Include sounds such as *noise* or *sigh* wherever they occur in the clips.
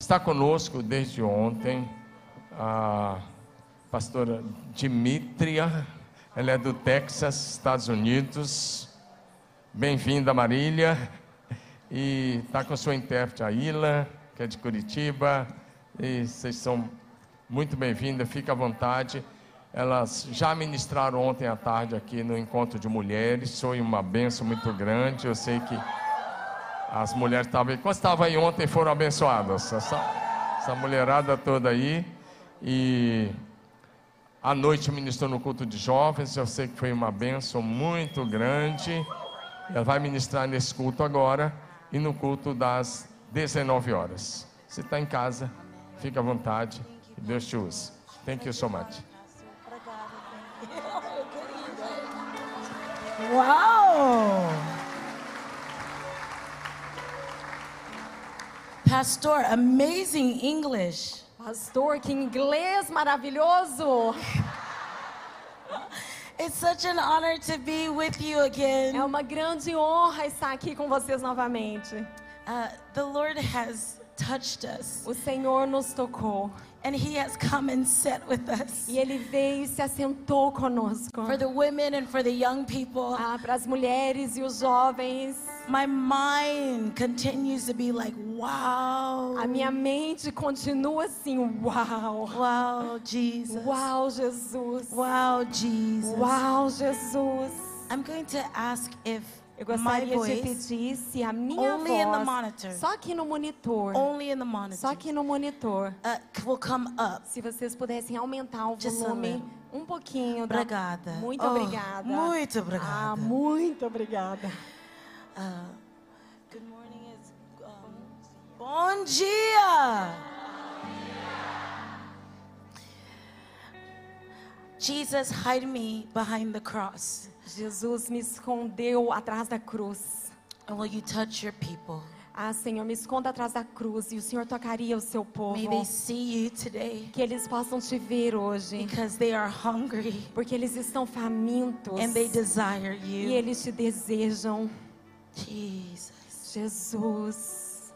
Está conosco desde ontem a pastora Dimitria, ela é do Texas, Estados Unidos. Bem-vinda, Marília. E está com a sua intérprete, a Ila, que é de Curitiba. E vocês são muito bem-vindas, fica à vontade. Elas já ministraram ontem à tarde aqui no encontro de mulheres. Foi uma benção muito grande. Eu sei que as mulheres estavam aí. Quando estavam aí ontem foram abençoadas. Essa, essa mulherada toda aí. E à noite ministrou no culto de jovens. Eu sei que foi uma benção muito grande. Ela vai ministrar nesse culto agora e no culto das 19 horas. Você está em casa, fica à vontade. Que Deus te use. Thank you so much. Uau! Pastor, amazing English. Pastor, que inglês maravilhoso! *laughs* It's such an honor to be with you É again. uma grande honra estar aqui com vocês novamente. Uh, the Lord has touched us, O Senhor nos tocou and He has come and sat with us. e Ele veio e se assentou conosco. For the women and for the young people, Ah, Para as mulheres e os jovens, my mind continues to be like, wow. a minha mente continua assim: uau! Wow, Jesus. Uau, Jesus! Wow, Jesus. Uau, Jesus! I'm going to ask if Eu my gostaria de voice, pedir se a minha Only in the voz, monitor. só aqui no monitor, only in the monitor, só aqui no monitor, uh, will come up. Se vocês pudessem aumentar o volume um pouquinho. tá? Obrigada. Muito Oh, obrigada. muito obrigada. Ah, muito obrigada. Uh, good morning is um, bom dia. Jesus, hide me behind the cross. Jesus me escondeu atrás da cruz. And will you touch your people? Ah, Senhor, me esconda atrás da cruz e o Senhor tocaria o seu povo. May they see you today Que eles possam te ver hoje. because they are hungry Porque eles estão famintos. and they desire E you. eles te desejam. Jesus. Jesus.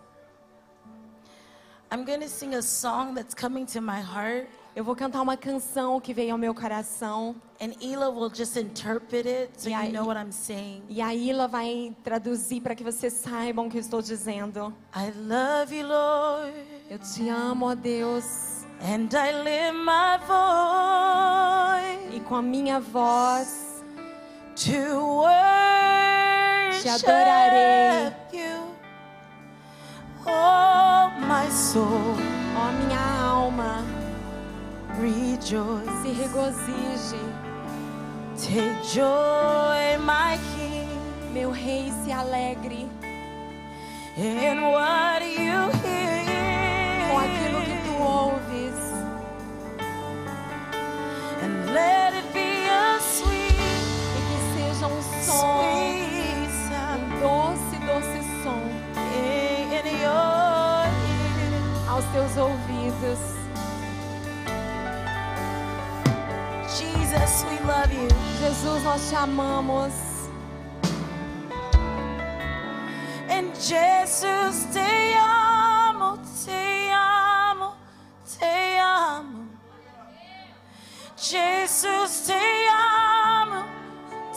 I'm going to sing a song that's coming to my heart, Eu vou cantar uma canção que veio ao meu coração. and Ela will just interpret it so Yeah, you know what I'm saying. E a vai traduzir para que vocês saibam o que eu estou dizendo. I love you, Lord. Eu te amo, ó Deus. And I lift my voice E com a minha voz to worship adorarei. you. Oh, my soul, Ó minha alma, rejoice. se regozije. Take joy, my King, Meu rei, se alegre in what you com aquilo que hear. tu ouves. And let it be a sweet, E que seja um som, teus ouvidos. Jesus, we love you. Jesus, nós te amamos. And Jesus, te amo, te amo, te amo. Jesus, te amo,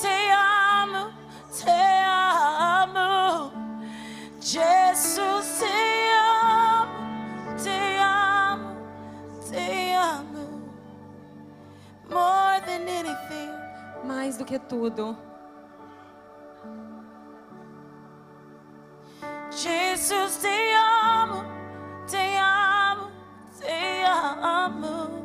te amo, te amo. Jesus, te amo, Mais do que tudo. Jesus, te amo, te amo, te amo.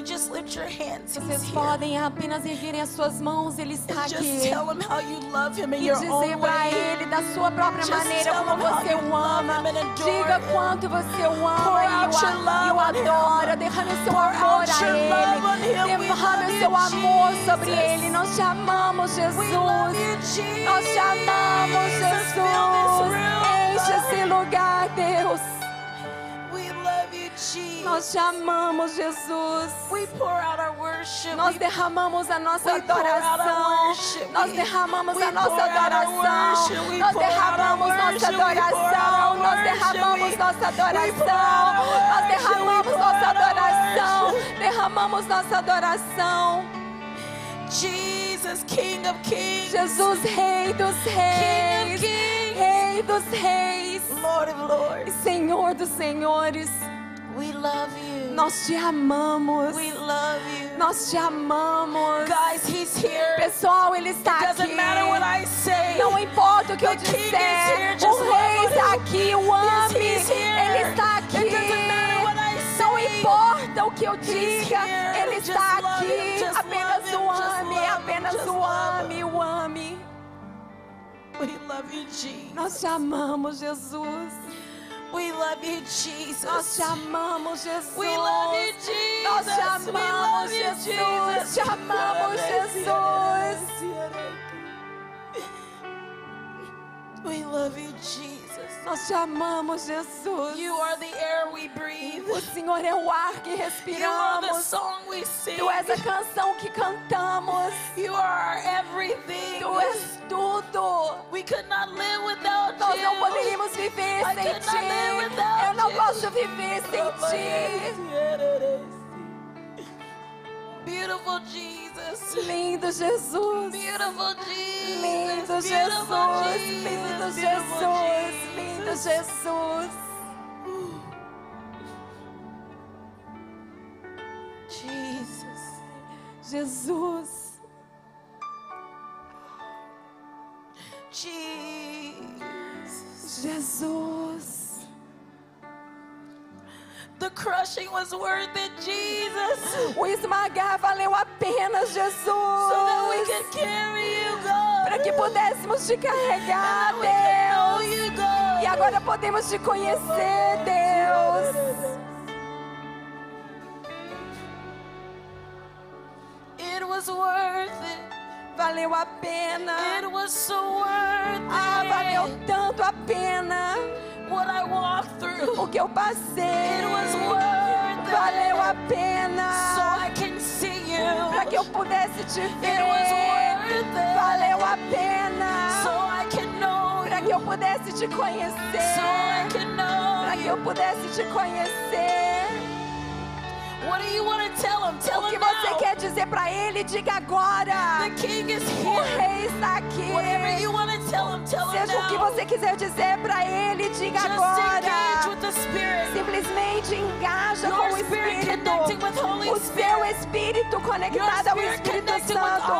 You just lift your hands? Vocês podem apenas erguerem as suas mãos, Ele está And just aqui. tell him how you love him in E dizer para. Ele da sua própria Just maneira como você o ama. Diga him. quanto você o ama e o, adora. Derrame seu Pour amor a. Ele. Derrame seu amor sobre. Ele. Nós te amamos, Jesus. Nós te amamos, Jesus. Enche esse lugar, Deus. Nós te amamos, Jesus. we pour out our worship. Nós derramamos a nossa adoração. Nós derramamos we a nossa adoração. Nós derramamos nossa adoração. Nós derramamos nossa adoração. Nós derramamos nossa adoração. Derramamos nossa adoração. Jesus, King of Kings. Jesus, Rei dos Reis. Rei dos Reis. Senhor dos Senhores. We love you. Nós te amamos. we love you. Nós te amamos. Guys, He's here. Pessoal, Ele está Doesn't aqui. matter what I say. Não importa o que eu The is disser, o Rei está aqui, o ame. Ele está aqui. Não importa o que eu diga. Ele está aqui. Apenas o ame, apenas o ame, o ame. We love you, Jesus. Nós te amamos, Jesus. We love you, Jesus. Nós te amamos, Jesus. We love you, Jesus. Nós te amamos, Jesus. Jesus. Te amamos, Jesus. We love you, Jesus. Nós te amamos, Jesus. You are the air we breathe. O Senhor é o ar que You are the respiramos. song we sing. Tu és a canção que cantamos. You are everything. Tu és tudo. We could not live without Nós you. não poderíamos viver I sem ti. Eu não you. posso viver sem ti. Beautiful Jesus. Lindo Jesus. Beautiful Jesus. Lindo Jesus. Lindo Jesus. Lindo Jesus. Jesus. Jesus. Jesus. Jesus. The crushing was worth it, Jesus. O esmagar valeu a pena, Jesus. So that we can carry you, God. Para que pudéssemos te carregar, know Deus. you, God. E agora podemos te conhecer, Deus. It was worth it. Valeu a pena. It was so worth Ah, valeu it. tanto a pena. What I walked through. O que eu passei. It was worth it. Valeu a So pena. I can see you. Para que eu pudesse te It was ver. worth it. Valeu a pena. So I can know Para que eu pudesse te So conhecer. know Para que eu pudesse te conhecer. What do you want to tell him? Tell O que him você quer dizer para ele, diga agora. The king is O here. rei está aqui. Whatever you want to tell Seja o que você quiser dizer para ele, diga agora. Simplesmente engaja com o Espírito. O seu Espírito conectado ao Espírito Santo.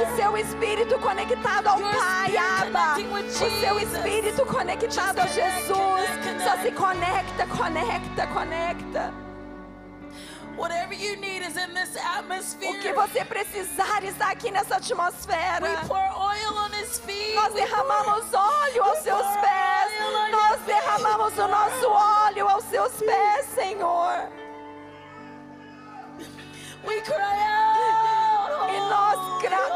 O seu Espírito conectado ao Pai, Abba. O seu. Espírito conectado a Jesus. Só se conecta, conecta, conecta. Whatever you need is in this atmosphere. O que você precisar está aqui nessa atmosfera. We pour oil on feet. Nós derramamos óleo aos seus pés. Nós derramamos o nosso óleo aos seus pés, Senhor. We cry out. E nós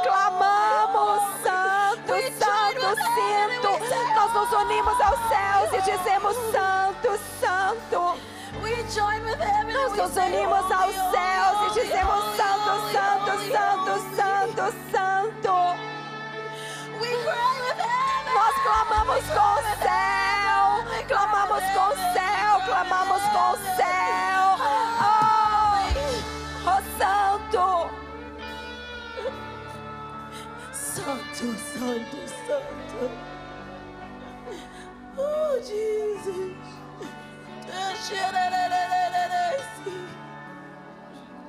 clamamos, Santo, Santo, Santo. Nós nos unimos aos céus e dizemos, Santo, Santo. Nós nos unimos aos céus e dizemos, Santo, Santo, Santo. Santo, Santo. Nós clamamos com o céu, clamamos com o céu, clamamos com o céu. Oh, oh Santo, Santo, Santo, Santo. Oh, Jesus.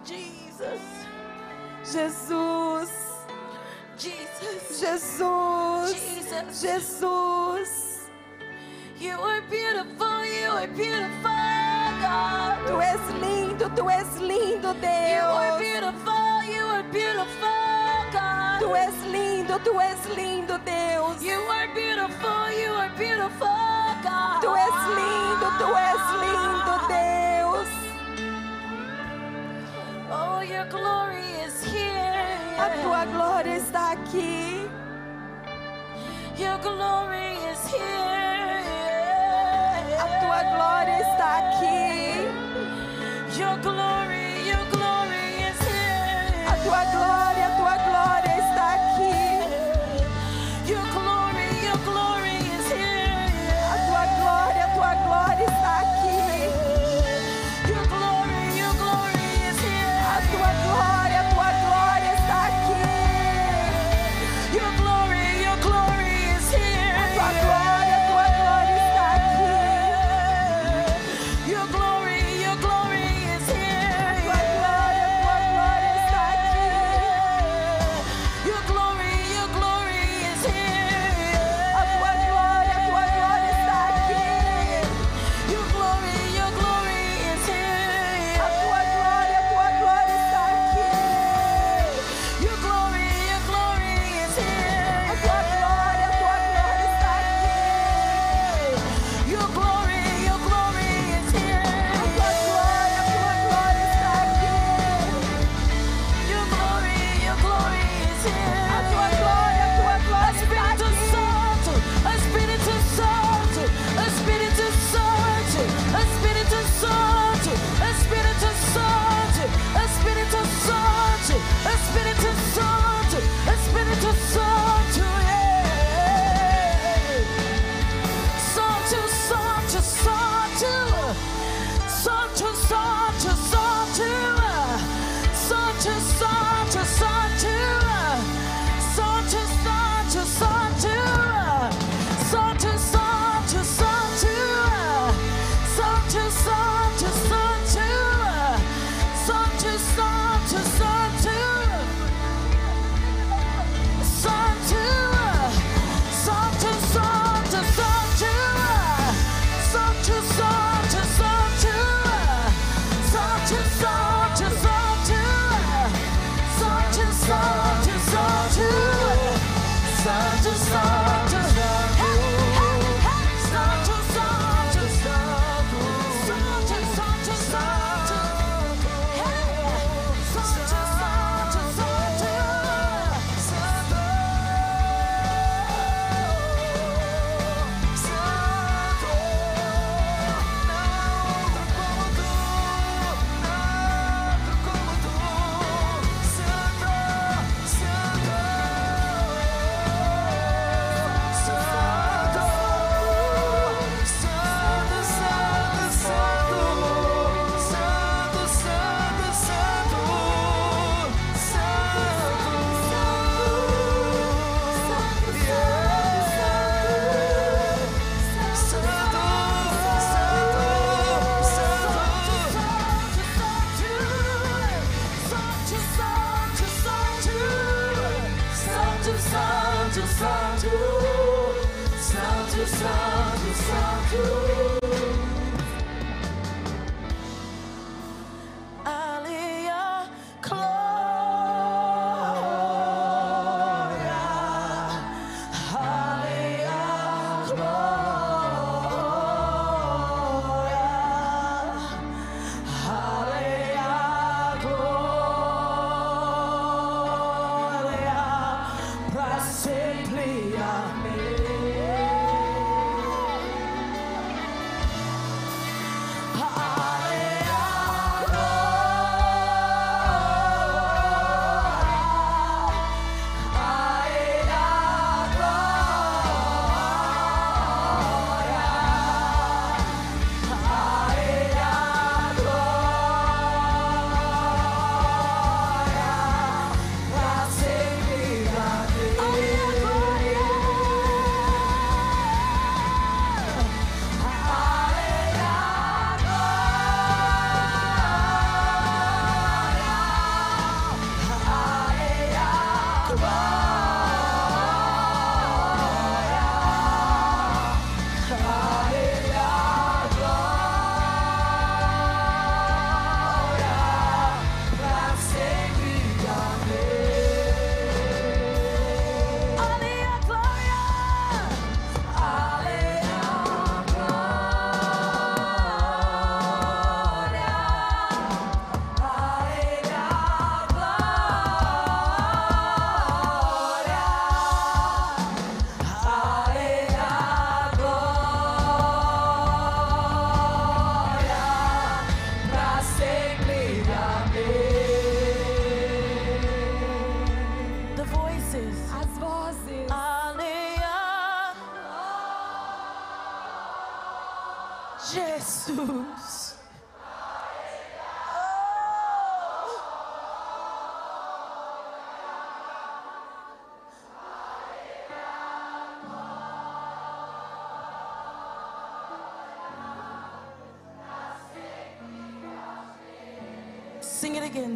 Jesus. Jesus, Jesus. Jesus, Jesus. Jesus. You are beautiful. You are beautiful, God. Tu és lindo, tu és lindo, You are Deus. beautiful. You are beautiful, God. Tu és lindo, tu és lindo, Deus. You are beautiful. You are beautiful, God. Tu és lindo, tu és lindo, Deus. Oh, your glory is here. A tua glória está aqui. Your glory is here. A tua glória está aqui. Your glory,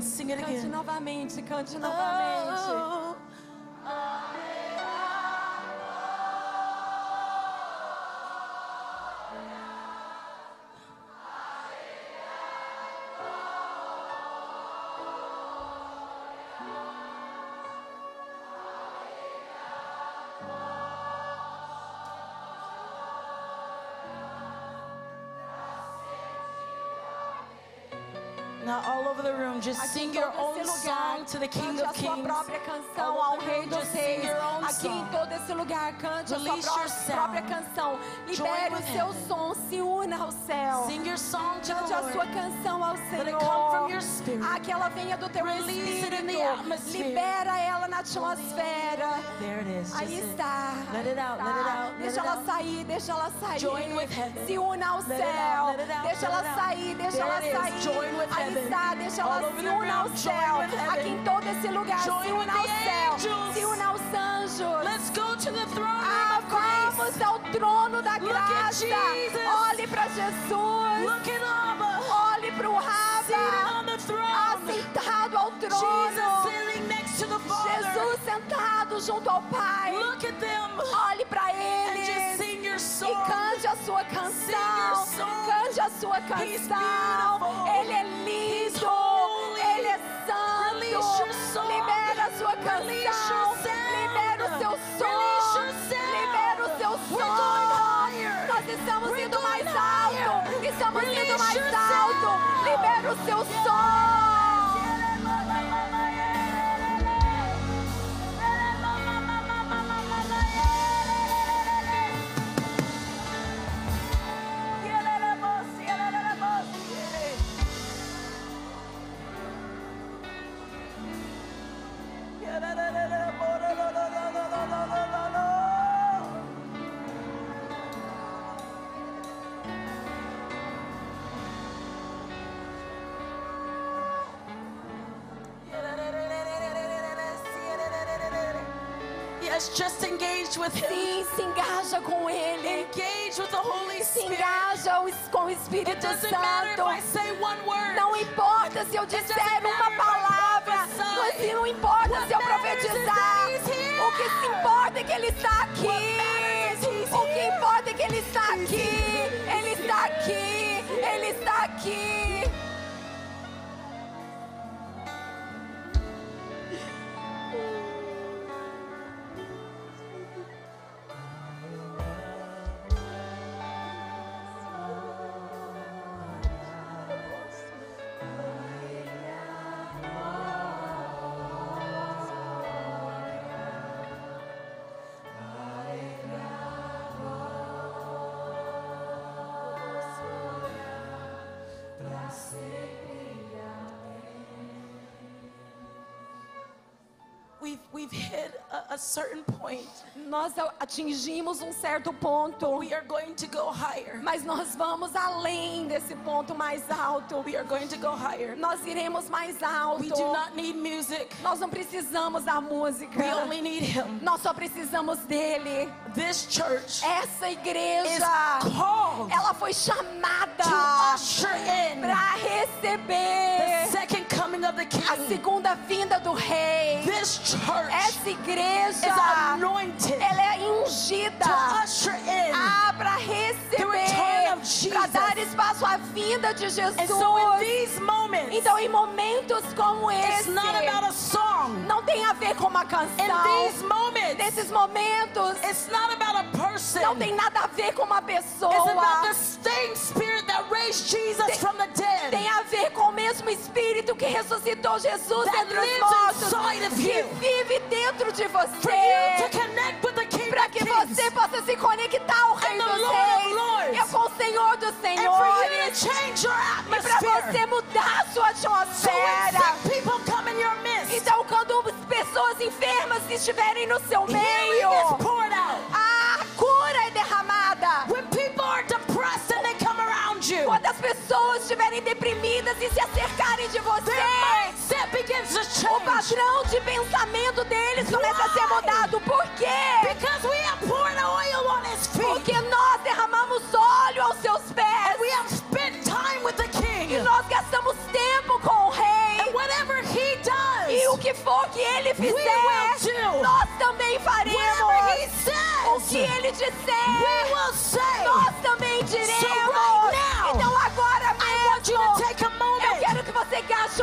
Sing it again, Cante novamente, cante novamente. The room, just Aqui sing em your own lugar, song to the King cante of a sua Kings. própria canção All ao Rei dos Reis. Aqui em song. todo esse lugar, cante a sua Release pró- your sound. própria canção. Libere o seu heaven. som, se una ao céu. Sing your song to Cante a sua canção ao Senhor. spirit. Ah, que ela venha do teu Release it in the espírito. Libera ela na atmosfera. There it is. Aí Just está. Let it out, let it out, let Deixa it ela out. sair, deixa ela sair. Join with heaven. Se una ao Let céu. out, Deixa ela sair, deixa There ela sair. Join with Aí heaven. está, deixa All ela se una ao céu. Aqui em todo esse lugar, Join se with una ao céu. Se una aos anjos. Let's go to the throne Ah, grace. vamos ao trono da Look graça. Jesus. Olhe para Jesus. Look at Abba. Olhe para o throne. Assentado ao Jesus trono. sitting sentado junto ao Pai. Olhe para eles. E cante a sua canção. Cante a sua canção. Ele é lindo. Ele é santo. Release your song. Libera a sua canção. Libera o seu som. Libera o seu som. Nós estamos indo mais alto. Estamos Release indo mais alto. Libera o seu som. O- com o It Espírito Santo. Não importa se eu disser uma palavra, se não importa se eu profetizar. O que se importa é que Ele está aqui. O que importa é que Ele está aqui. here. Ele está aqui. Ele está aqui. Nós atingimos um certo ponto. We are going to go higher. Mas nós vamos além desse ponto mais alto. We are going to go higher. Nós iremos mais alto. We do not need music. Nós não precisamos da música. We only need Him. Nós só precisamos dele. This church Essa is igreja, called ela foi chamada para receber a segunda vinda do Rei. This church Essa is igreja, ela é ungida to usher in. ah, para receber, para dar espaço à vinda de Jesus. And so in these moments, Então, em momentos como it's esse, not about a song. não tem a ver com uma In canção. these moments, Nesses momentos, it's not about a person. não tem nada a ver com uma pessoa. It's about the same spirit that raised Jesus from the ressuscitou Jesus entre os lives mortos, que you. vive dentro de você, para que você possa se conectar ao Rei dos Reis, e com o Senhor dos Senhores, e para você mudar a sua atmosfera. Então, quando pessoas enfermas estiverem no seu meio, estiverem deprimidas e se acercarem de você, o padrão de pensamento deles começa a ser mudado. Por quê? Because we have poured oil on his feet. Porque nós derramamos óleo aos seus pés. E nós gastamos tempo com o rei. And whatever he does, E o que for que ele fizer, nós também faremos. O says, que ele we disser, will say. nós também diremos. right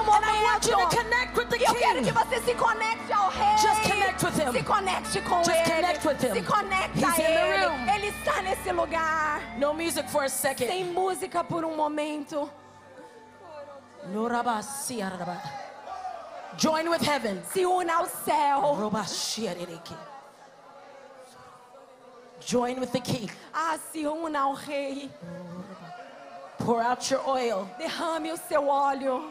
momento. connect with the eu quero que você se conecte ao rei. Just connect with him. Se conecte com Just ele. connect with him. Se conecte He's a in the ele. room. Ele está nesse lugar. No music for a second. Sem música por um momento. Join with heaven. Se una ao céu. Join with the king. Ah, se una ao rei. Pour out your oil. Derrame o seu óleo.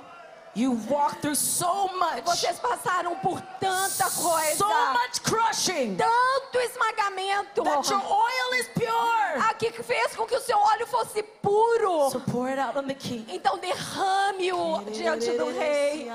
You walk through so much, Vocês passaram por tanta coisa. so much crushing Tanto esmagamento. that your oil is pure. Aqui que fez com que o seu óleo fosse puro. So pour it out on the king. Então derrame-o diante do rei.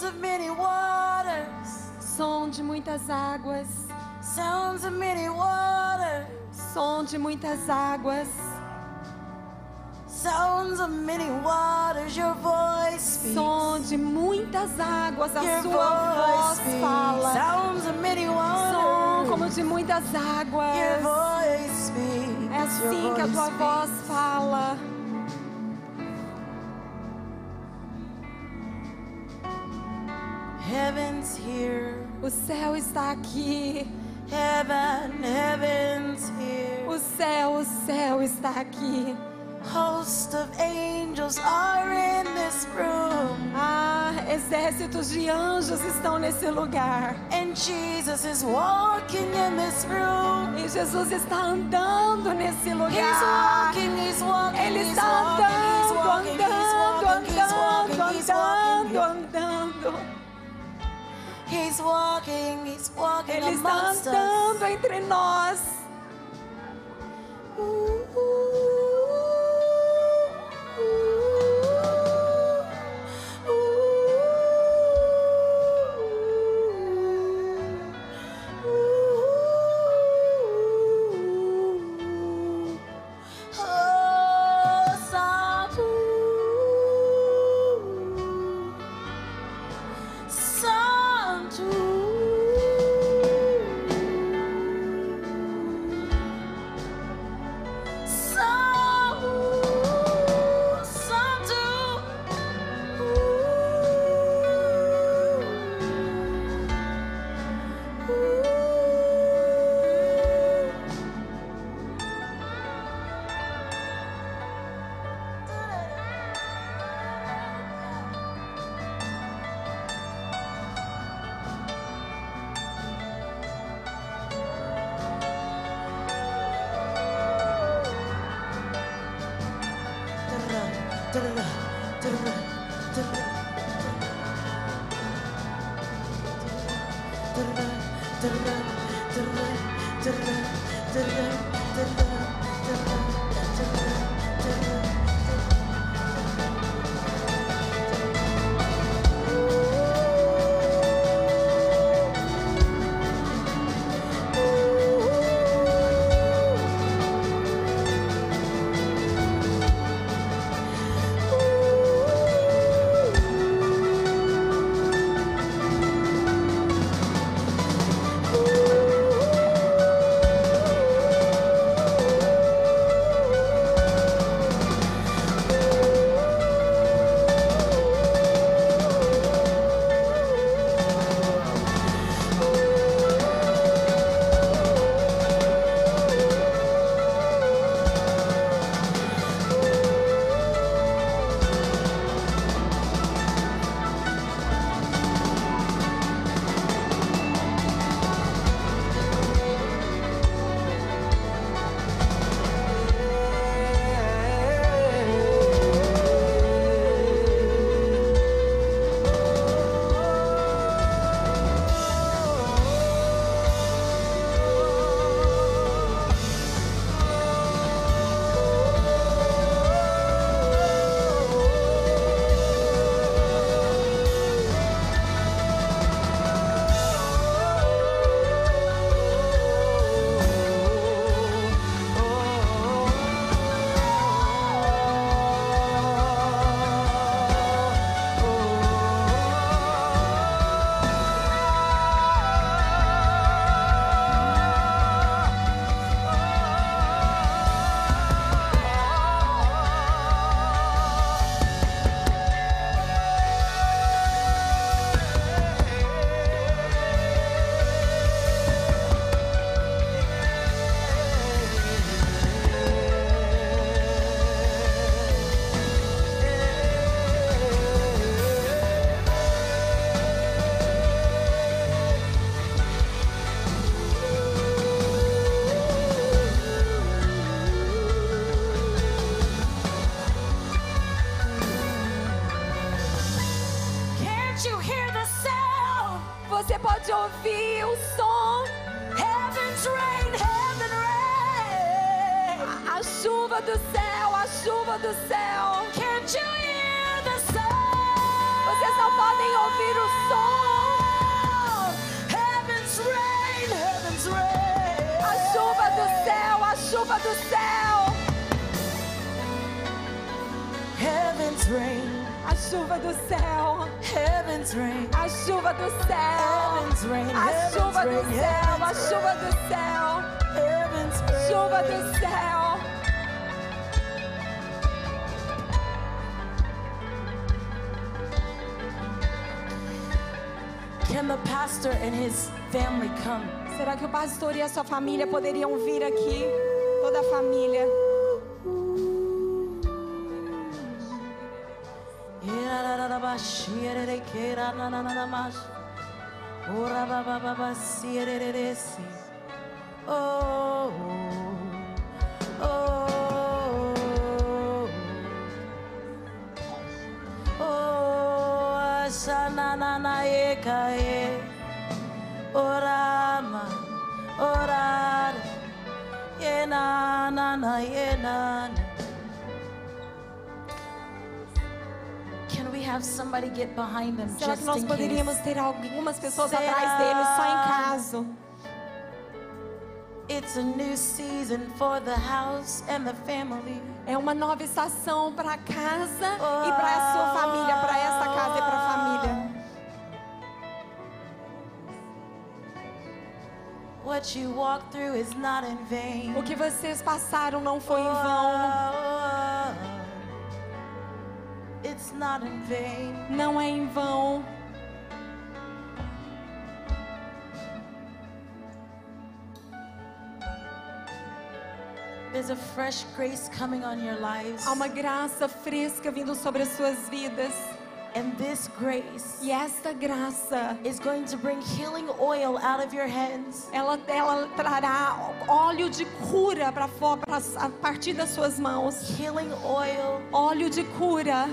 Sounds of many waters, Som de muitas águas, sounds of many waters, som de muitas águas, sounds of many waters. Your voice speaks. som de muitas águas. A Your sua voz speaks. fala. Sounds of many Som waters. como de muitas Your águas. voice speaks. É assim Your que a tua speaks. voz fala. Here. O céu está aqui. Heaven, heaven's here. O céu, o céu está aqui. Host of angels are in this room. Ah, exércitos de anjos estão nesse lugar. And Jesus is walking in this room. E Jesus está andando nesse He's lugar. walking, he's walking, Ele he's está walking, he's andando, walking, he's andando, walking, he's Ele está andando entre nós. Será que o pastor e a sua família poderiam vir aqui? Toda a família. Oh, oh, oh, Shanana Ekae, Orama. Can we have somebody get behind them Será just que nós in poderíamos case? ter algumas pessoas Será? atrás deles, só em caso? It's a new season for the house and the family. É uma nova estação para casa e para a sua família, para essa casa e para a família. O que vocês passaram não foi em vão, Oh, It's not in vain. não é em vão. There's a fresh grace coming on your lives. Há uma graça fresca vindo sobre as suas vidas. And this grace E esta graça, is going to bring healing oil out of your hands. ela, ela trará óleo de cura para fora, a partir das suas mãos. Healing oil Óleo de cura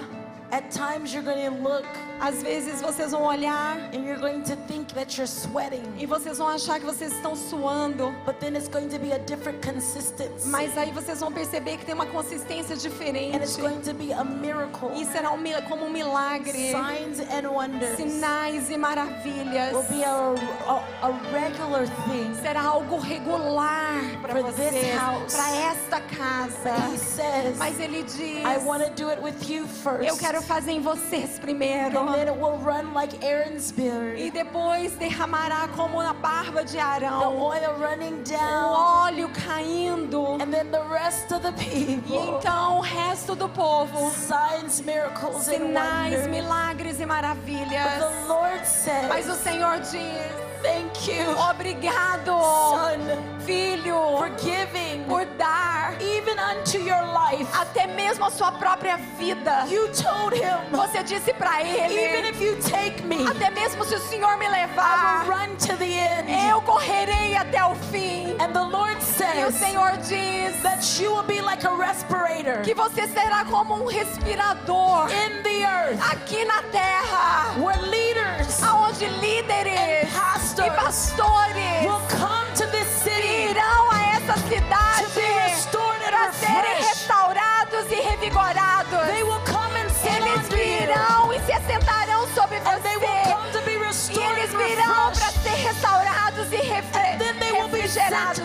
At times you're going to look Às vezes vocês vão olhar and you're going to think that you're sweating, e vocês vão achar que vocês estão suando. but then it's going to be a different consistency. Mas aí vocês vão perceber que tem uma consistência and it's diferente. going to be a miracle. E será um, como um milagre. Signs and wonders Sinais e maravilhas. will be a, a, a regular thing. Será algo regular para vocês, para esta But he casa. says, Mas ele diz: I want to do it with you first. Eu quero fazer em vocês primeiro. and then it will run like Aaron's beard. E depois derramará como na barba de the Arão. oil running O down. óleo caindo. And then the rest of the E people. então o resto do povo. Signs, miracles, and Sinais, wonders. milagres e But maravilhas. the Lord says, Mas o Senhor diz: Thank you, Obrigado, son, filho, for giving por dar even unto your life. até mesmo a sua própria vida. You told him, Você disse para even ele: if you take me, Até mesmo se o Senhor me I will levar, run to the end. eu correrei até o fim. And the Lord E o Senhor diz that you will be like a respirator que você será como um respirador in the earth aqui na terra, where leaders aonde líderes e pastores will come to this city irão a essa to cidade be restored and para serem restaurados e revigorados. They will come and sit Eles virão e se assentarão sobre And they will você. come to be E restored eles and virão para ser restaurados e refre- refrigerados.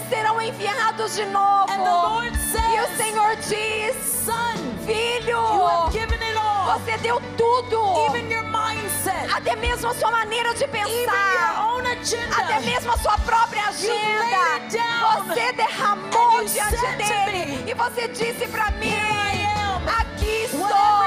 Eles serão enviados de novo. Lord E o says, Senhor diz: Son, Filho, você deu tudo. Mindset. Até mesmo a sua maneira de pensar. agenda. Até mesmo a sua própria agenda. down. Você derramou diante dele. me, E você disse para mim. Aqui estou.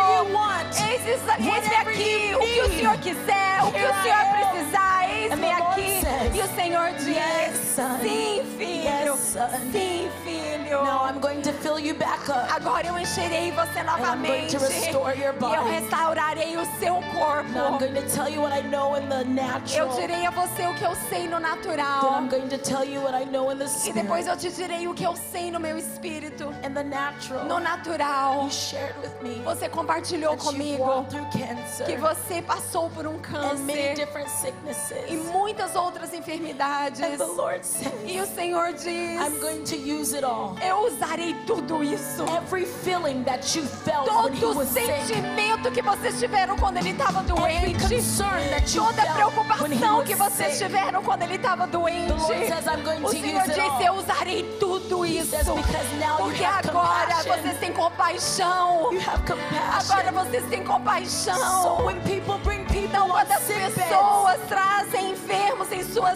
Eis, aqui o que o. Senhor quiser, o que o Senhor precisar. Eis-me aqui. E o Senhor diz: Yes. Sim, filho. Yes, son. Sim, filho. Now I'm going to fill you back up. Agora eu encherei você I'm going novamente. E eu restaurarei o seu Now I'm corpo. going to tell you what I know in the Eu natural. direi a você o que eu sei no Then natural. I'm going to tell you what I know in the E depois spirit. eu te direi o que eu sei no meu espírito. In the natural, No natural. you shared with me Você compartilhou comigo que você passou por um and many câncer different sicknesses. e muitas outras enfermidades. And the Lord says, E o Senhor diz: I'm going to use it all. Eu usarei tudo isso. Every feeling that you felt when he Todo was sick. sentimento que vocês tiveram quando ele estava Every doente. concern that you Toda felt when he preocupação was que vocês sick. tiveram quando ele estava doente. Says, O Senhor disse: Eu usarei tudo isso. says, Porque agora compassion. vocês têm compaixão. Agora vocês têm compaixão. So when people bring people Então, quando as beds, pessoas trazem enfermos em suas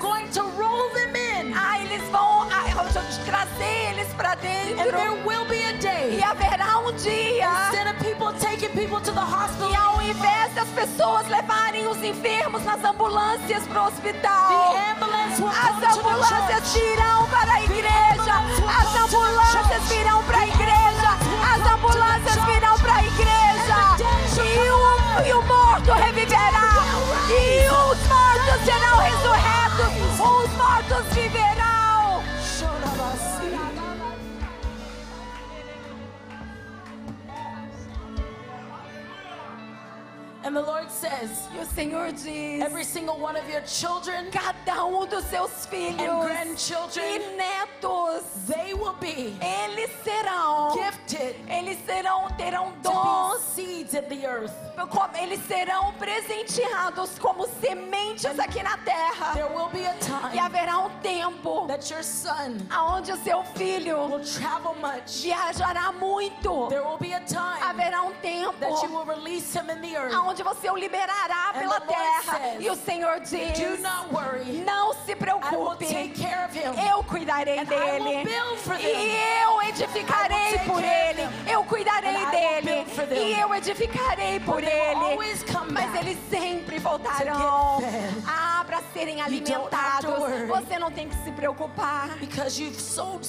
going to roll them in. ah, eles vão ah, trazer eles para And there dentro. will be a day, E haverá um dia. instead of people taking people to the hospital, E ao invés das pessoas levarem os enfermos nas ambulâncias para o hospital, the ambulance will as come to the ambulâncias virão para a igreja. As ambulâncias virão para a igreja. As ambulâncias virão para a igreja. E o, e o morto reviverá. E os mortos serão ressurretos. Os mortos viverão. Says, E o Senhor diz: every single one of your children cada um dos seus and filhos grandchildren, e netos, they will be eles serão, gifted eles serão, terão dons, seeds in the earth. como- eles serão presenteados como sementes aqui na terra. There will be a E time haverá um tempo that your son aonde o seu filho will travel much. viajará muito. There will be a time Haverá um tempo that you will release him in the earth. aonde você o liberará And pela terra. says, E o Senhor diz: Do not worry. Não se preocupe. him. Eu cuidarei dele. E eu edificarei por ele. Eu cuidarei dele. E eu edificarei por ele. Mas eles sempre voltarão. Ah, para serem alimentados. Você não tem que se preocupar. So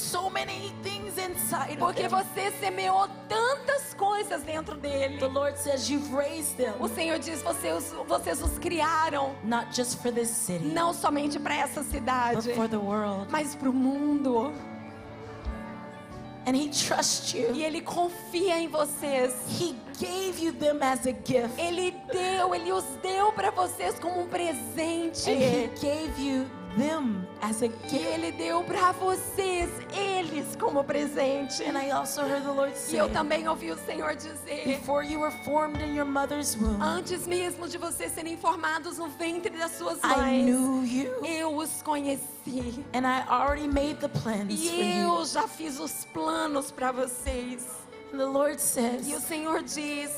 Porque você semeou tantas coisas dentro dele. O Senhor diz: vocês, vocês os criaram. not just for this city, Não somente para essa cidade, for the world. mas para o mundo. And He trusts E you. Ele confia em vocês. He gave you them as a gift. Ele deu, Ele os deu para vocês como um presente. And He gave you them as a E. Ele deu para vocês, eles como presente. And I also heard the Lord E say, eu também ouvi o Senhor dizer: before you were formed in your mother's womb, antes mesmo de vocês serem formados no ventre das suas I mães, knew you. eu os conheci. And I already made the plans for E you. eu já fiz os planos para vocês. And the Lord E o says, Senhor diz: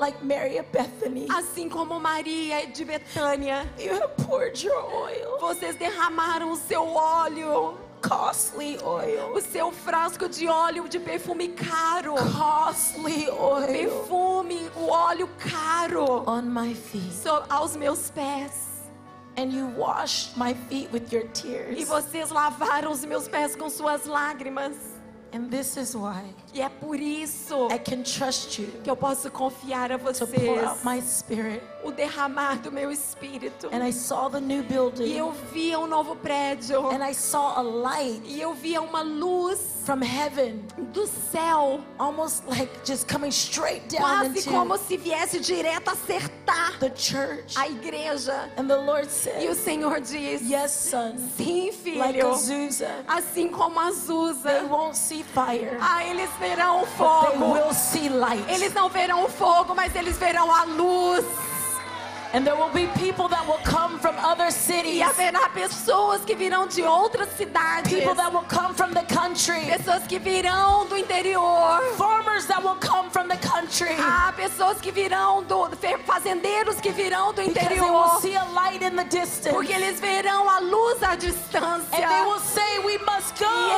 like Mary of Bethany, assim como Maria de Betânia, you have poured your oil, vocês derramaram o seu óleo, costly oil, o seu frasco de óleo de perfume caro. costly oil Perfume, o óleo caro on my feet. so- aos meus pés. And you washed my feet with your E tears. vocês lavaram os meus pés com suas lágrimas. And this is why E é por isso I can trust you que eu posso confiar a to o derramar do meu espírito. And I saw the new E building. eu via um novo prédio. And I saw a light E eu via uma luz from heaven, do céu, almost like just coming straight down quase into como se viesse direto acertar the church. a igreja. And the Lord E o said, Senhor diz: Yes, son, Sim, like filho. Azusa, Assim como a they Azusa. won't see fire, Ah, eles verão o they fogo. will see light. Eles não verão o fogo, mas eles verão a luz. E cities, haverá pessoas que virão de outras cidades. people that will come from the country, Pessoas que virão do interior. farmers that will come from the country. Há pessoas que virão do fazendeiros que virão do interior. Porque eles verão a luz à distância. say,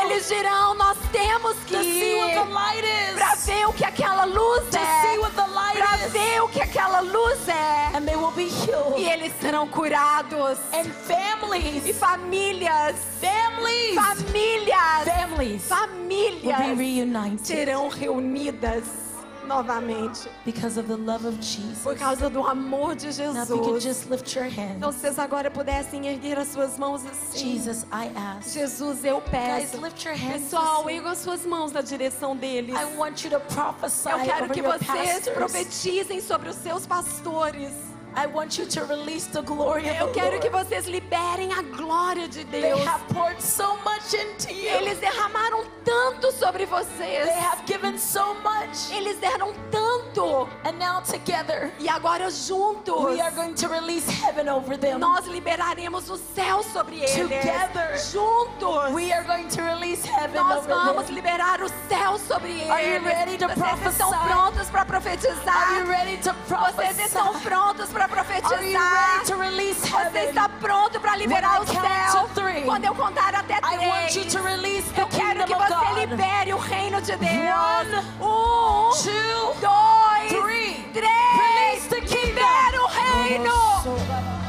E eles dirão: Nós temos que ir para is. ver o que aquela luz é. Para ver o que aquela luz é. Be healed. E eles serão curados. And E families, famílias, families, famílias, families will be famílias reunited serão reunidas novamente because of the love of por Jesus. causa do amor de Now, if you could Jesus. just lift your Então, hands. vocês agora pudessem erguer as suas mãos assim. Jesus, I ask. Jesus, eu Guys, peço. lift your hands. Pessoal, ergam as suas mãos na direção deles. I want you to prophesy Eu quero over que vocês profetizem sobre os seus pastores. I want you to release the glory of Eu quero que vocês liberem a glória de They Deus. have poured so much into you. Eles derramaram tanto sobre vocês. They have given so much. Eles deram tanto. And now together, E agora juntos, we are going to release heaven over them. nós liberaremos o céu sobre eles. Together. Juntos, We are going to release heaven nós over vamos them. liberar o céu sobre eles. Are you ready to Vocês estão prophesy? prontos para Are you profetizar? ready to Vocês estão prophesy? prontos para You profetizar? Você está pronto para liberar o céu? Quando eu contar até I want you três, to release the eu quero que você libere o reino de Deus. Um, two, dois, três. Libera o reino.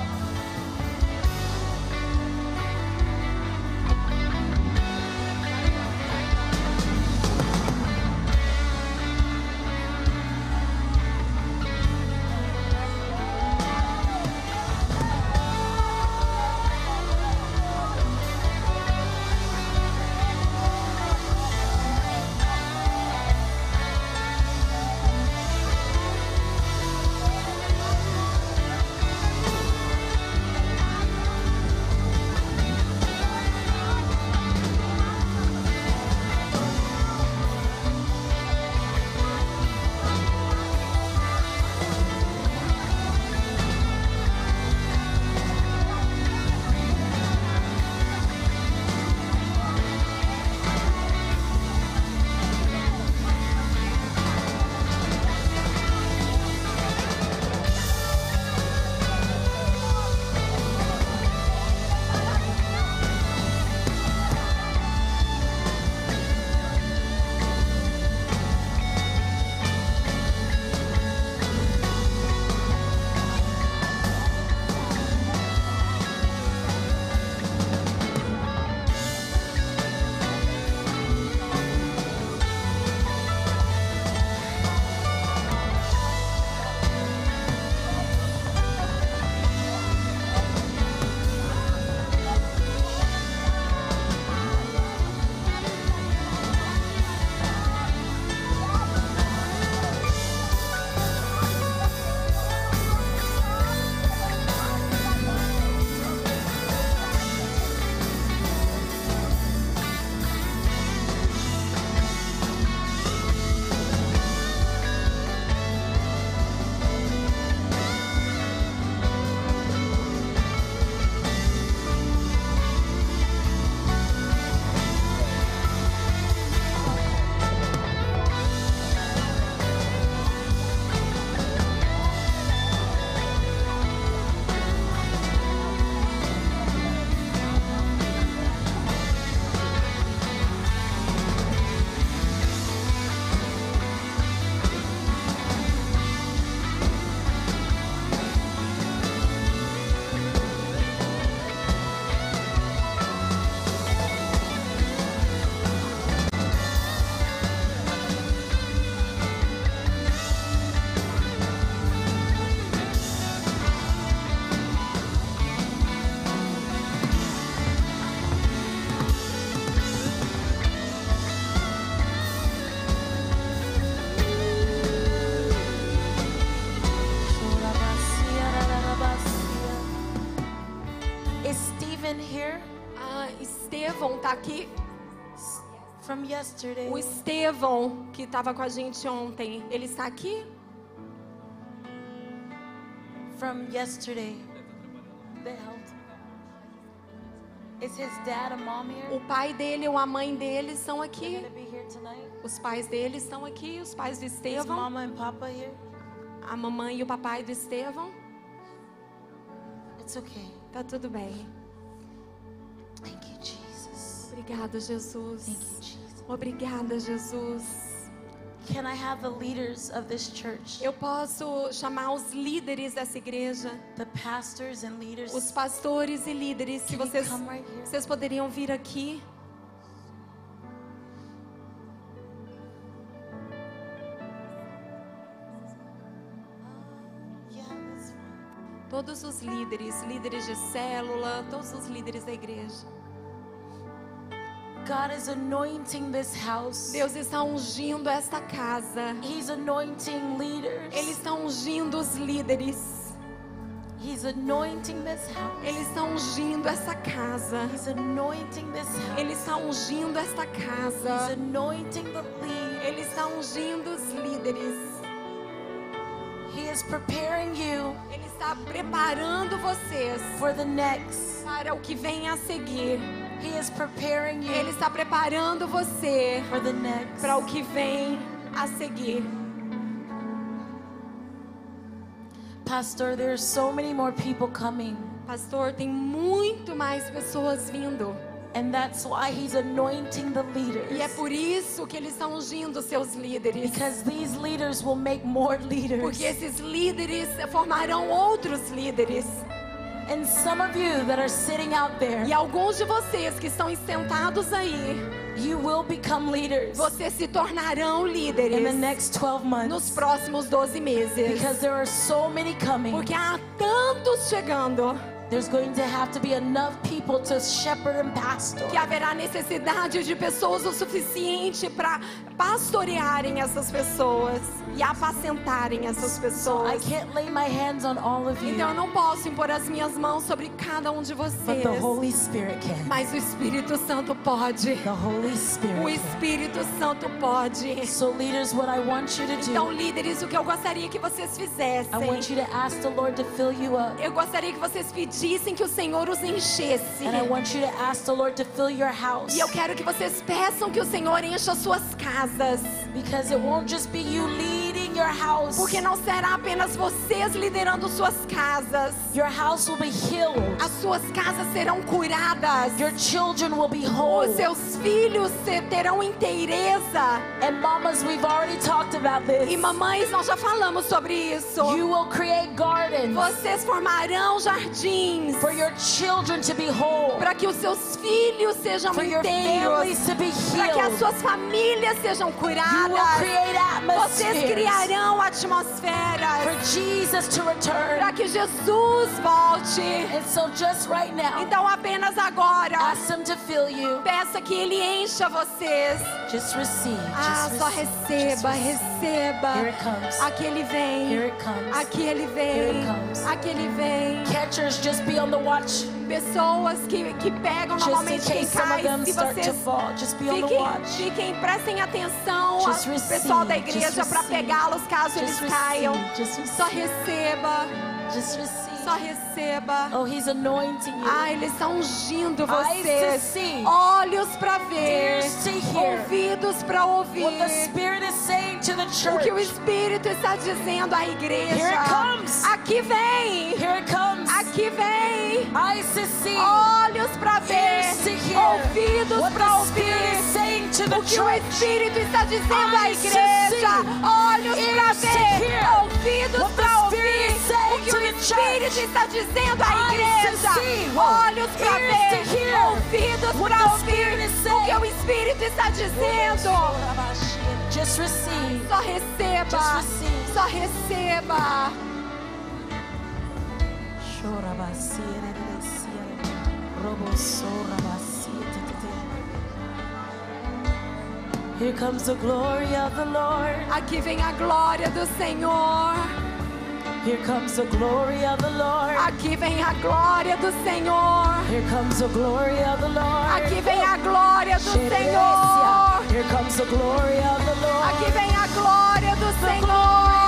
O Estevão que estava com a gente ontem, ele está aqui? From yesterday. The health. Is his dad and mom here? O pai dele ou a mãe dele estão aqui. Os pais dele estão aqui, os pais do Estevão, mama and papa here? a mamãe e o papai do Estevão. It's okay. Tá tudo bem. Thank you, Jesus. Obrigada, Thank you, Jesus. Obrigada, Jesus. Can I have the leaders of this church, Eu posso chamar os líderes dessa igreja, the pastors and leaders? os pastores e líderes, se vocês, right vocês poderiam vir aqui. Fine. Todos os líderes, líderes de célula, todos os líderes da igreja. God is anointing this house. Deus está ungindo esta casa. He's anointing leaders. Ele está ungindo os líderes. He's anointing this house. Ele está ungindo essa casa. He's anointing this house. Ele está ungindo esta He's casa. anointing the lead. Ele está ungindo os líderes. He is preparing you Ele está preparando vocês for the next. para o que vem a seguir. He is preparing you Ele está preparando você for the next. para o que vem a seguir. Pastor, there are so many more people coming. Pastor, tem muito mais pessoas vindo. And that's why he's anointing the leaders. E é por isso que eles estão ungindo seus líderes. Because these leaders will make more leaders. Porque esses líderes formarão outros líderes. There, E alguns de vocês que estão sentados aí, you will become leaders vocês se tornarão in the líderes next 12 nos months. próximos 12 meses. Because there are so many coming. Porque há tantos chegando There's going to have to be enough people to shepherd and pastor. que haverá necessidade de pessoas o suficiente para pastorearem essas pessoas e apacentarem essas I pessoas. can't lay my hands on all of you, Então eu não posso impor as minhas mãos sobre cada um de but vocês. the Holy Spirit can. Mas o Espírito Santo pode. The Holy O Spirit can. Espírito Santo pode. So, leaders, what I want you to Então, do, líderes, o que eu gostaria que vocês fizessem. I want you to ask the Lord to fill you up. Eu gostaria que vocês pedissem que o Senhor os enchesse. And I want you to ask the Lord to fill your house. E eu quero que vocês peçam que o Senhor encha suas casas. Because it won't just be you leading your house. Porque não será apenas vocês liderando suas casas. Your house will be healed. As suas casas serão curadas. Your children will be whole. Os seus filhos terão inteireza. And mamas, we've already talked about this. E mamães, nós já falamos sobre isso. You will create gardens Vocês formarão jardins for your children to be whole. para que os seus filhos sejam For inteiros, para que as suas famílias sejam You will curadas. create Vocês atmospheres criarão for atmosferas Jesus to para return. que Jesus volte. And so just right now, Então apenas agora ask him to fill you. peça que ele encha vocês. Just receive. Ah, Just só receba, receive. receba. Here it comes. Aqui ele vem. Here it comes. Aqui ele vem. Aqui ele vem. Catchers, just be on the watch. Pessoas que, que pegam Just normalmente quem cai. Se vocês fall, fiquem, fiquem, prestem atenção pessoal da igreja para receive. Caso Just eles caiam. just Só receba, Just receive. Só receba. Oh, he's anointing you. Ah, Ele está ungindo vocês. see. Olhos para ver. Ouvidos para ouvir. What the Spirit is saying to the O que o church. Espírito está dizendo à igreja. Here it comes. Aqui vem. Here it comes. Aqui vem. Eyes to see. Olhos para ver. Ouvidos para ouvir. O que o church. Espírito está dizendo à igreja. Olhos para ver. Ouvidos para ouvir. Espírito está dizendo à igreja. Olhos para ver. Ouvidos para ouvir. O que o Espírito está dizendo. Just receive. Só receba. Just receive. Só receba. Here comes the glory of the Lord. Aqui vem a glória do Senhor. Here comes the glory of the Lord. Aqui vem a glória do Senhor. Here comes the glory of the Lord. Aqui vem a glória do Senhor. Here comes the glory of the Lord. Aqui vem a glória do Senhor.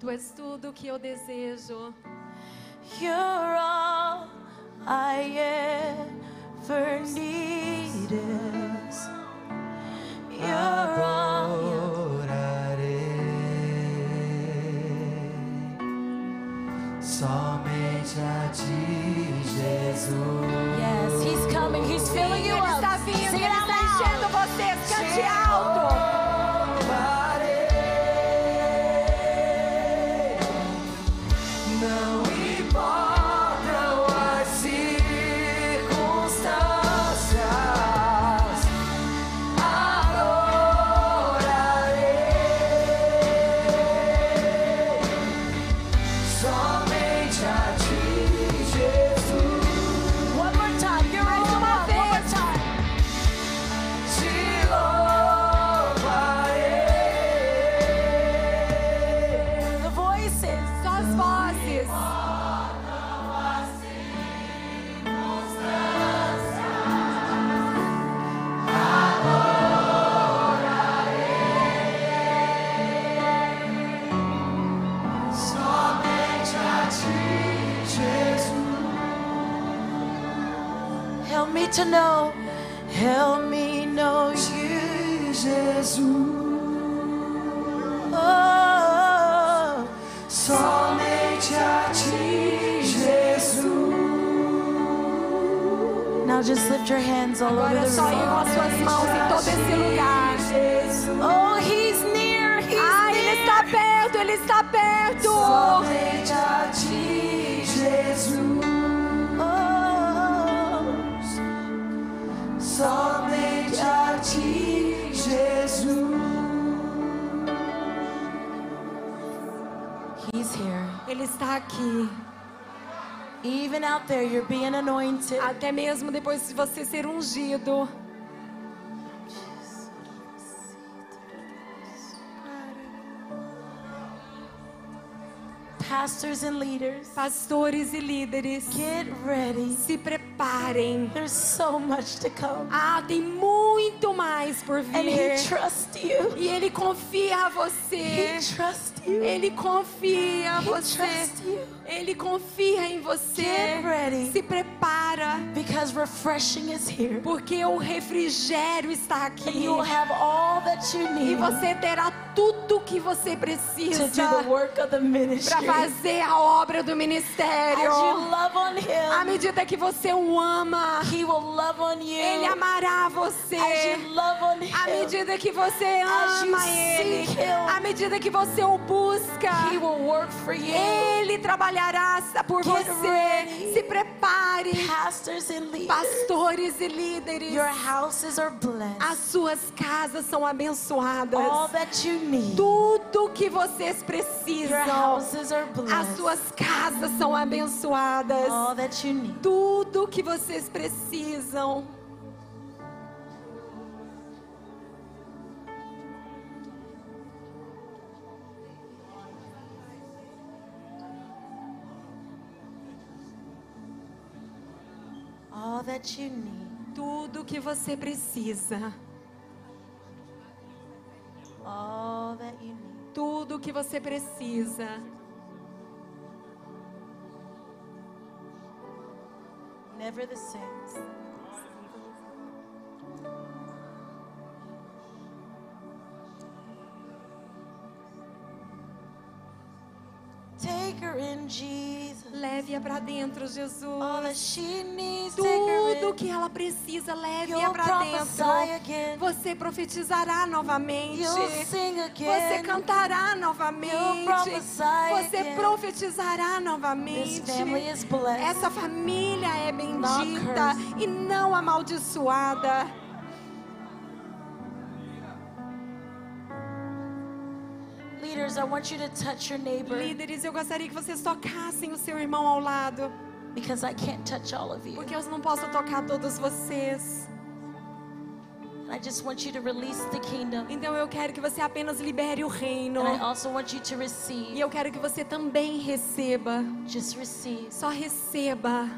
Tu és tudo que eu desejo. You're all I ever needed. You're all. Somente a ti, Jesus. Yes, He's coming. He's filling you Ele up. está vindo, Sing ele it out está loud. enchendo vocês. Cante alto. Know. Help me know you. Jesus. Oh, Somente a ti, Jesus. now just lift your hands all over Agora the ir com room. as suas mãos em todo esse lugar. Oh, He's near. He's Ah, Ele near. está perto, Ele está perto. Somente a ti, Somente a ti, Jesus. He's here. Ele está aqui. Even out there, you're being anointed. Até mesmo depois de você ser ungido. Pastors and leaders, Pastores e líderes, get ready. se preparem. There's so much to come. Ah, tem muito mais. por And He vir. trusts you. E Ele confia a He você. trusts you. Ele confia a He você. trusts you. Ele confia em você. Get ready. Se prepara, Because refreshing is here. porque o refrigério está aqui. have all that you E need você terá tudo que você precisa para fazer a obra do As ministério. you love on À Him, medida que você o ama, He will love on you. Ele amará você. As you love on À Him, medida que você As you ama Ele, seek Him, à medida que você o busca, He will work for you. Ele trabalhará por Get você. ready. Se prepare, Pastors and leaders, pastores e líderes. your houses are blessed. As suas casas são abençoadas. All that you need, Tudo que vocês your precisam. houses are As suas casas são abençoadas. All that you need. Tudo que vocês precisam. All that you need. Tudo que você precisa. All that you need. Tudo que você precisa. Never the same. Leve-a para dentro, All that Jesus. Tudo que ela precisa, leve-a para dentro. again. Você profetizará novamente. You'll sing Você cantará novamente. Você again. profetizará novamente. Essa família é bendita e não amaldiçoada. Leaders, I want you to touch your neighbor Líderes, eu gostaria que vocês tocassem o seu irmão ao lado, because I can't touch all of you. porque eu não posso tocar todos vocês. I just want you to release the kingdom. Então eu quero que você apenas libere o reino. And I also want you to E receive. eu quero que você também receba. Just receive. Só receba.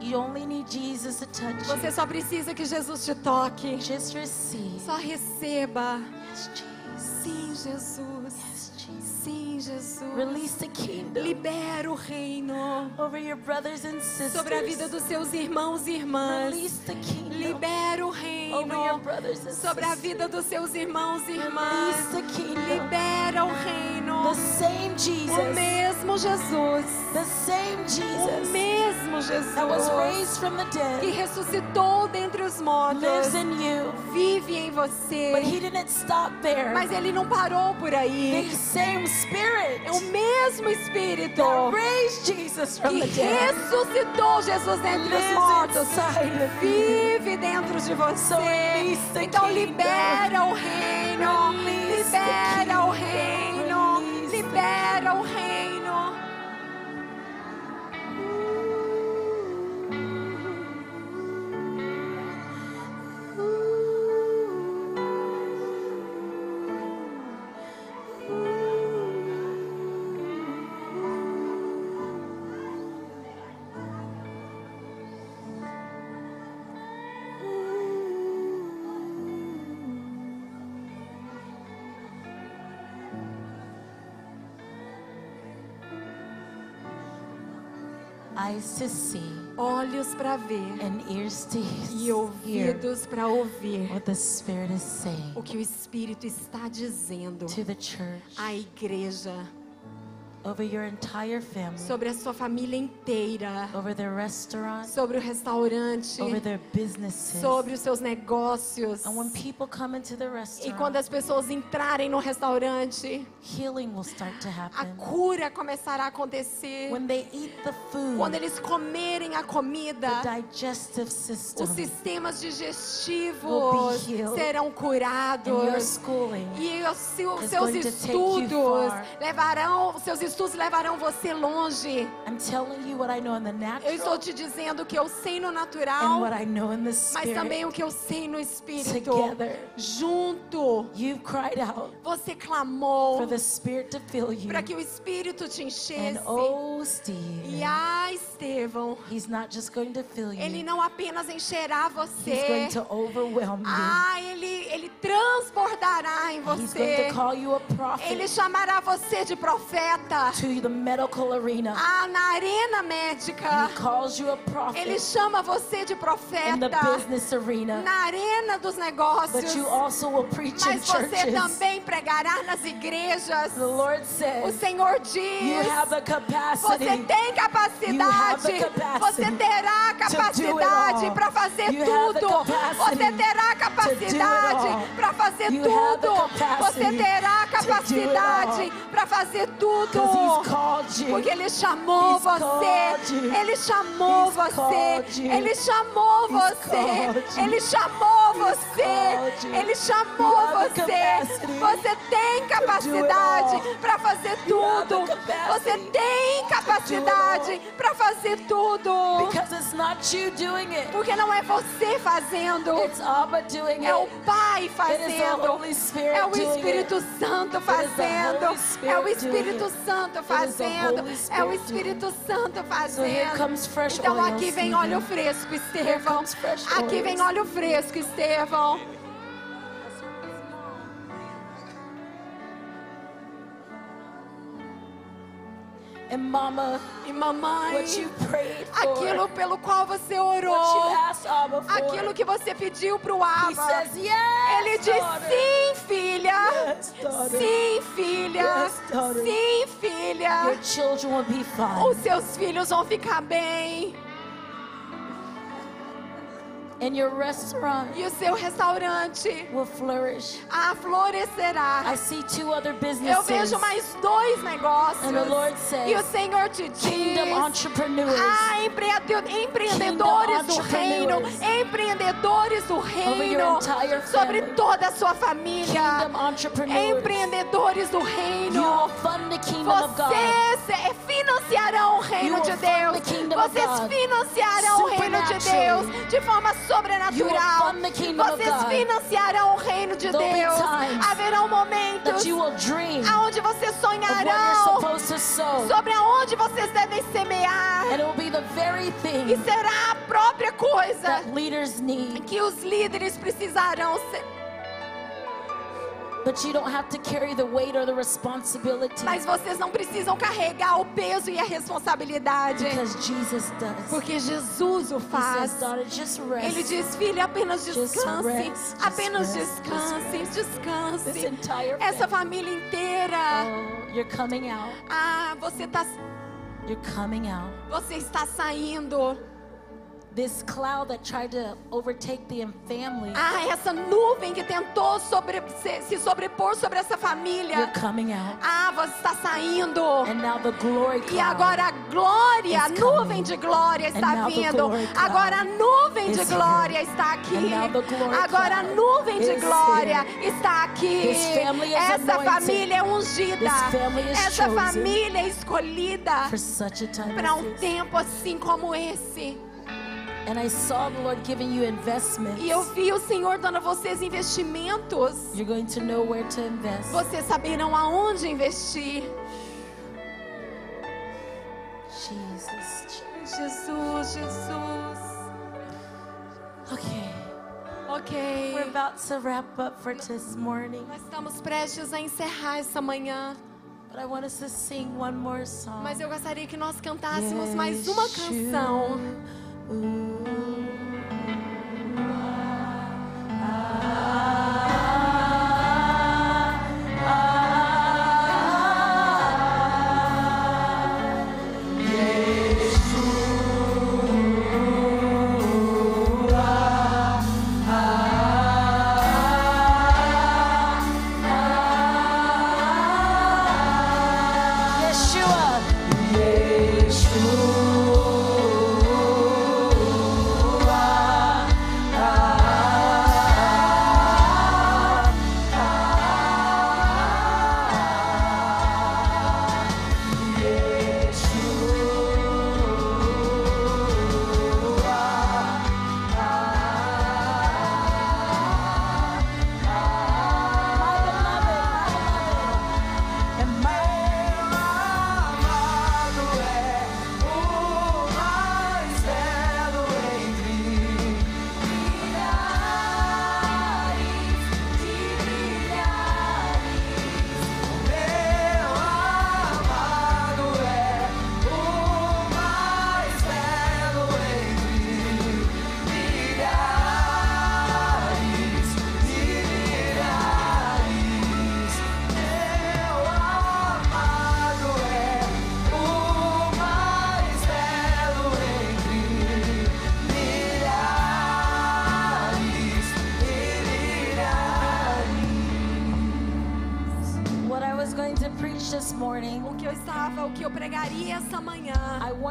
You only need Jesus to touch you. Você só precisa que Jesus te toque. Just receive. Só receba. Yes, Jesus. Sim, Jesus. Sim, Jesus. Release the kingdom Libera o reino over your brothers and sisters. sobre a vida dos seus irmãos e irmãs. Release the kingdom Libera o over reino your brothers and sobre a sisters. vida dos seus irmãos e Release irmãs. the kingdom. Libera o reino. The same O mesmo Jesus. The same O Jesus mesmo that was Jesus raised from the que dead ressuscitou dentre os mortos. lives in you. Vive em você. But he didn't stop there. Mas ele não parou por The aí. same spirit É o mesmo Espírito that raised Jesus from que the dead ressuscitou Jesus dentre os mortos. Vive dentro de você. Então libera o reino. Libera o reino. Eyes to see Olhos para ver and ears to e ouvidos para ouvir what the Spirit is saying o que o Espírito está dizendo to the church. à igreja over your entire family, sobre a sua família inteira, over their restaurant, sobre o restaurante, over their businesses. sobre os seus negócios. And when people come into the E restaurant, quando as pessoas entrarem no restaurante, healing will start to a happen. cura começará a acontecer. When they eat the food, Quando eles comerem a comida, the digestive system os sistemas will digestivos be healed. serão and your curados. schooling E os seus estudos levarão, seus estudos levarão você longe. I'm telling you what I know in the Eu estou natural te dizendo o que eu sei no natural, what I know in the mas spirit. também o que eu sei no espírito. Together. Junto, You've cried out você clamou for the Spirit to fill you. para que o espírito te enchesse. Oh, E ah, Estevão, He's not just going to fill ele you, não apenas encherá He's você. going to overwhelm you. Ah, ele em He's going você. to call you a Ele prophet chamará você de profeta. To the medical arena. Ah, na arena médica. He calls you a Ele prophet chama você de in the profeta. business arena. Na arena dos But negócios. you also will preach in Mas você churches. também pregará nas igrejas. The Lord O says Senhor you diz. have the Você capacity. tem capacidade. You have the capacity Você terá capacidade para fazer You have the tudo. capacity Você terá to do capacidade para fazer You have the tudo. capacity Você terá to do it capacidade para fazer tudo. You. Porque Ele chamou você. Ele chamou você. Ele chamou você. Ele chamou você. Ele chamou você. Você tem capacidade para fazer tudo. Você tem capacidade para fazer tudo. Porque não é você fazendo. É o. Pai the fazendo. É o Espírito it. Santo fazendo. É o Espírito it. Santo fazendo. É o Espírito Santo fazendo. Então aqui vem óleo fresco, Estevão. Aqui vem óleo fresco, Estevão. And Mama, E mamãe, what you prayed for, aquilo pelo qual você what you orou, asked Abba for, aquilo que você pediu pro He Abba. says, yes, Ele diz daughter. sim, filha. Yes. Sim, filha. Yes. Sim, filha. Your children will be fine. Os seus filhos vão ficar bem. And your restaurant E o seu restaurante will flourish. ah, florescerá. I see two other Eu businesses. vejo mais dois negócios. And the Lord says, e o Senhor te diz. Kingdom entrepreneurs. Ah, empreende- empreendedores do reino, empreendedores do reino, sobre toda a sua família, Kingdom entrepreneurs. empreendedores do You reino. will fund the kingdom of God. Financiarão o reino de Deus. Vocês financiarão o reino de. Deus de forma sobrenatural. Vocês financiarão o reino de Deus. Haverão momentos aonde vocês sonharão sobre aonde vocês devem semear. E será a própria coisa que os líderes precisarão ser. Mas vocês não precisam carregar o peso e a responsabilidade. because Jesus does. Porque Jesus o faz. Ele diz, filha, apenas descanse. apenas rest, descanse, descanse. Essa família inteira. Oh. Ah, você tá, You're coming out. você está saindo. This cloud that tried to overtake the family, Ah, essa nuvem que tentou sobre, se, se sobrepor sobre essa família. you're coming out. Ah, você está saindo. And now the glory cloud E agora a glória, a nuvem coming. de glória está vindo. Agora a nuvem de glória here. está aqui. Agora a nuvem de glória here. está aqui. Essa família é ungida. Essa família é escolhida para um tempo assim como esse. And I saw the Lord giving you investments. E eu vi o Senhor dando a vocês investimentos. You're going to know where to invest. Vocês saberão aonde investir. Jesus. Jesus, Jesus. Okay. Ok. We're about to wrap up for this morning. Nós estamos prestes a encerrar essa manhã. But I want us to sing one more song. Mas eu gostaria que nós cantássemos mais uma canção. Ooh, ah, ah.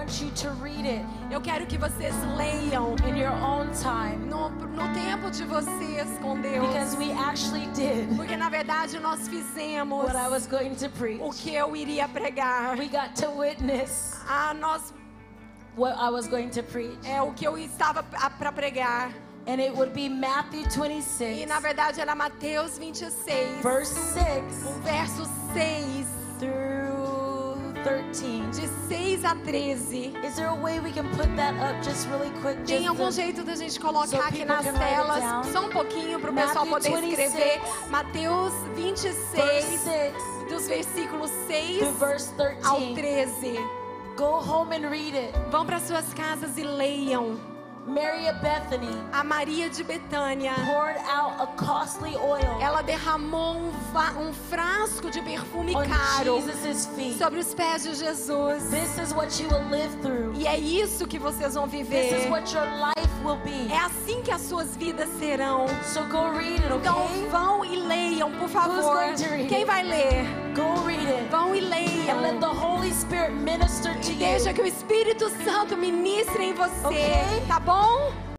Want you to read it Eu quero que vocês leiam in your own time no, no tempo de vocês com Deus. because we actually did Porque na verdade nós fizemos what I was going to o preach. que eu iria pregar. We got to witness Ah, nós what I was going to preach. é o que eu estava para pregar. And it would be Matthew E 26, na verdade era Mateus 26, verse 6 o verso 6, through 13. de 6 a 13. Is there a way we can put that up just really quick? Tem Just algum the- jeito da gente So colocar aqui people nas telas, só um pouquinho para o pessoal poder 26, escrever. Mateus verse 26, 6 dos versículos 6 through verse ao 13. 13. Go home and read it. Vão para suas casas e leiam. Mary of Bethany A Maria de Betânia, poured out a costly oil ela derramou um, um frasco de perfume on caro feet. sobre os pés de Jesus. This is what you will live through. E é isso que vocês vão This viver. is what your life will be. É assim que as suas vidas serão. So go read it, Então okay? vão e leiam, por Who's favor. going to read Quem vai ler? Go read it. Vão e leiam. The Holy Spirit minister to E you. deixa que o Espírito Santo ministre em você, Ok? tá bom?